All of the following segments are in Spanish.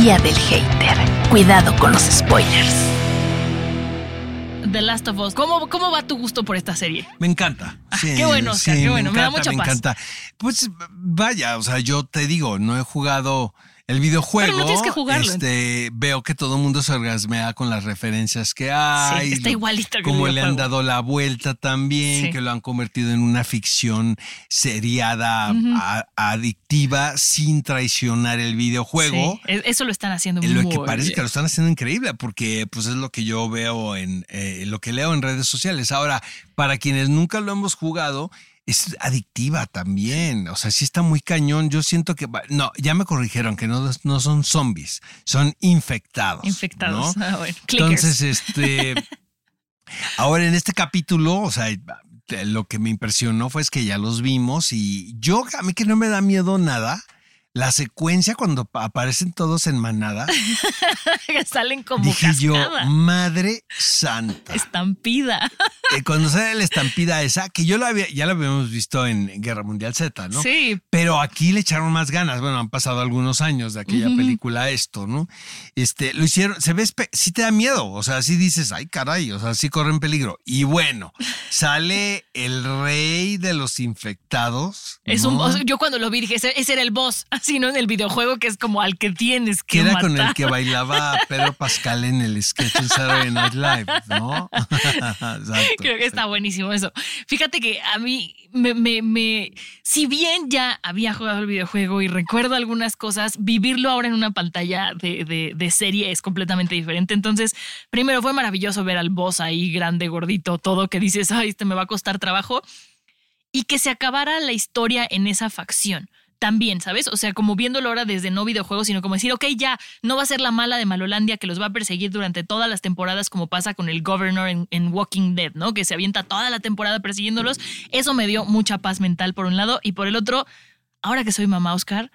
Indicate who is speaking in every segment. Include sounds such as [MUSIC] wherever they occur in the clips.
Speaker 1: Guía del hater. Cuidado con los spoilers.
Speaker 2: The Last of Us. ¿Cómo, ¿Cómo va tu gusto por esta serie?
Speaker 3: Me encanta.
Speaker 2: Ah,
Speaker 3: Sí,
Speaker 2: qué bueno, Oscar,
Speaker 3: sí,
Speaker 2: qué bueno. Me da mucha
Speaker 3: me
Speaker 2: paz.
Speaker 3: encanta. Pues vaya, o sea, yo te digo, no he jugado el videojuego.
Speaker 2: Pero no tienes que jugarlo.
Speaker 3: Este, veo que todo el mundo se orgasmea con las referencias que hay.
Speaker 2: Sí, está igualito
Speaker 3: Como le han dado la vuelta también,
Speaker 2: Sí.
Speaker 3: que lo han convertido en una ficción seriada, a- adictiva, sin traicionar el videojuego.
Speaker 2: Sí, e- eso lo están haciendo
Speaker 3: En
Speaker 2: muy
Speaker 3: lo que parece
Speaker 2: bien.
Speaker 3: que lo están haciendo increíble, porque pues es lo que yo veo en eh, lo que leo en redes sociales. Ahora, para quienes nunca lo hemos jugado, es adictiva también. O sea, sí está muy cañón. Yo siento que no, ya me corrigieron que no, no son zombies, son infectados.
Speaker 2: Infectados.
Speaker 3: ¿no?
Speaker 2: Ah, bueno.
Speaker 3: Entonces, este. [LAUGHS] ahora en este capítulo, o sea, lo que me impresionó fue es que ya los vimos y yo, a mí que no me da miedo nada, la secuencia cuando pa- aparecen todos en manada, [LAUGHS]
Speaker 2: Salen como
Speaker 3: dije yo,
Speaker 2: cascada.
Speaker 3: madre santa.
Speaker 2: Estampida. [LAUGHS]
Speaker 3: Eh, cuando sale la estampida esa, que yo la había, ya la habíamos visto en Guerra Mundial Z, ¿no?
Speaker 2: Sí.
Speaker 3: Pero aquí le echaron más ganas. Bueno, han pasado algunos años de aquella película a esto, ¿no? Este, lo hicieron, se ve, sí te da miedo. O sea, sí dices, ay, caray, o sea, sí corren peligro. Y bueno, sale el rey de los infectados.
Speaker 2: Es un,
Speaker 3: ¿no?
Speaker 2: sea, yo cuando lo vi dije, ese, ese era el boss, [LAUGHS] así, ¿no? En el videojuego que es como al que tienes que
Speaker 3: que era
Speaker 2: matar.
Speaker 3: con el que bailaba [LAUGHS] Pedro Pascal en el sketch en Saturday Night Live, ¿no? [LAUGHS]
Speaker 2: Creo que está buenísimo eso. Fíjate que a mí me, me, me- si bien ya había jugado el videojuego y recuerdo algunas cosas, vivirlo ahora en una pantalla de, de- de serie es completamente diferente. Entonces, primero fue maravilloso ver al boss ahí, grande, gordito, todo que dices, ay, este me va a costar trabajo. Y que se acabara la historia en esa facción. También, ¿sabes? O sea, como viéndolo ahora desde no videojuegos, sino como decir, ok, ya, no va a ser la mala de Malolandia que los va a perseguir durante todas las temporadas, como pasa con el Governor en, en Walking Dead, ¿no? Que se avienta toda la temporada persiguiéndolos. Eso me dio mucha paz mental por un lado, y por el otro, ahora que soy mamá Oscar,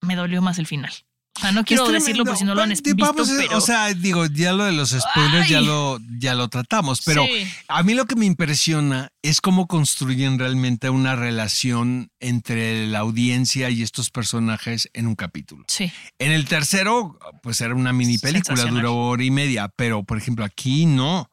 Speaker 2: me dolió más el final. O sea, no quiero decirlo por si no lo han visto,
Speaker 3: vamos
Speaker 2: pero...
Speaker 3: O sea, digo, ya lo de los spoilers ya lo, ya lo tratamos, pero
Speaker 2: Sí.
Speaker 3: a mí lo que me impresiona es cómo construyen realmente una relación entre la audiencia y estos personajes en un capítulo.
Speaker 2: Sí.
Speaker 3: En el tercero, pues era una mini película, duró hora y media, pero por ejemplo aquí no.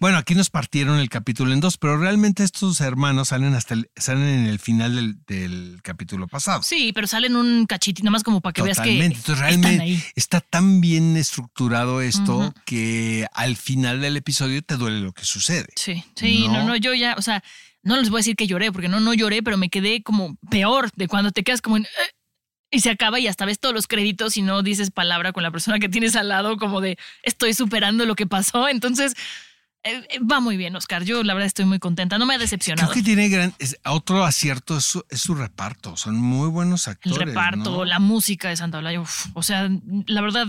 Speaker 3: Bueno, aquí nos partieron el capítulo en dos, pero realmente estos hermanos salen hasta el, salen en el final del, del capítulo pasado.
Speaker 2: Sí, pero salen un cachitito, nada más como para que veas que.
Speaker 3: Entonces,
Speaker 2: están
Speaker 3: realmente
Speaker 2: ahí.
Speaker 3: está tan bien estructurado esto que al final del episodio te duele lo que sucede.
Speaker 2: Sí, sí, no.
Speaker 3: ¿No?
Speaker 2: no, yo ya, o sea, no les voy a decir que lloré, porque no, no lloré, pero me quedé como peor de cuando te quedas como en... "Eh", y se acaba y hasta ves todos los créditos y no dices palabra con la persona que tienes al lado, como de estoy superando lo que pasó. Entonces, va muy bien, Oscar. Yo la verdad estoy muy contenta. No me ha decepcionado.
Speaker 3: Creo que tiene gran. es- otro acierto es su, es su reparto. Son muy buenos
Speaker 2: El
Speaker 3: actores.
Speaker 2: reparto,
Speaker 3: ¿no?
Speaker 2: la música de Santa Olaya, o sea, la verdad,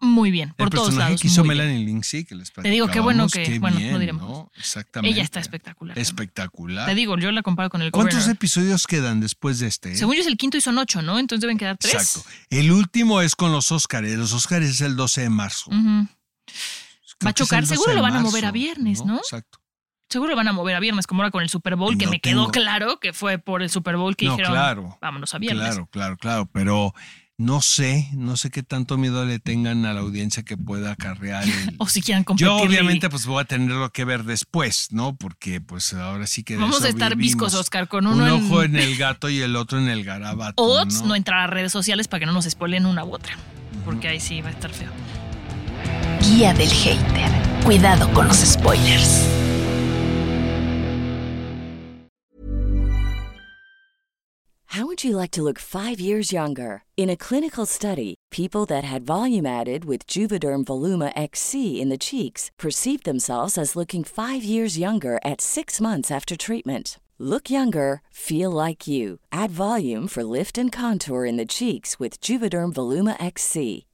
Speaker 2: muy bien, por
Speaker 3: El
Speaker 2: todos
Speaker 3: personaje
Speaker 2: lados.
Speaker 3: que hizo. Melanie Lindsay, que les
Speaker 2: Te digo, qué bueno que-
Speaker 3: qué
Speaker 2: bueno, no diremos.
Speaker 3: ¿no? Exactamente.
Speaker 2: Ella está espectacular.
Speaker 3: Espectacular.
Speaker 2: Te digo, yo la comparo con el
Speaker 3: ¿Cuántos
Speaker 2: Governor.
Speaker 3: episodios quedan después de este?
Speaker 2: Según yo es el quinto y son ocho, ¿no? Entonces deben quedar tres.
Speaker 3: Exacto. El último es con los Óscares. Los Óscares es el 12 de marzo. Creo
Speaker 2: Va a chocar.
Speaker 3: el 12
Speaker 2: Seguro lo van a mover a viernes, ¿no?
Speaker 3: Exacto.
Speaker 2: Seguro lo van a mover a viernes, como ahora con el Super Bowl, que
Speaker 3: No
Speaker 2: me quedó claro que fue por el Super Bowl que
Speaker 3: No,
Speaker 2: dijeron,
Speaker 3: claro.
Speaker 2: vámonos a viernes.
Speaker 3: Claro, claro, claro. Pero no sé, no sé qué tanto miedo le tengan a la audiencia que pueda acarrear el. [LAUGHS]
Speaker 2: O si quieran competir.
Speaker 3: Yo obviamente pues voy a tenerlo que ver después, ¿no? Porque pues ahora sí que
Speaker 2: Vamos a estar viscos, Oscar, con
Speaker 3: Un
Speaker 2: uno
Speaker 3: ojo
Speaker 2: en...
Speaker 3: en [LAUGHS] el gato y el otro en el garabato.
Speaker 2: O
Speaker 3: ¿no?
Speaker 2: no entrar a redes sociales para que no nos spoilen una u otra. Porque ahí sí va a estar feo.
Speaker 1: Guía del hater. Cuidado con los spoilers.
Speaker 4: How would you like to look five years younger? In a clinical study, people that had volume added with Juvederm Voluma XC in the cheeks perceived themselves as looking five years younger at six months after treatment. Look younger, feel like you. Add volume for lift and contour in the cheeks with Juvederm Voluma XC.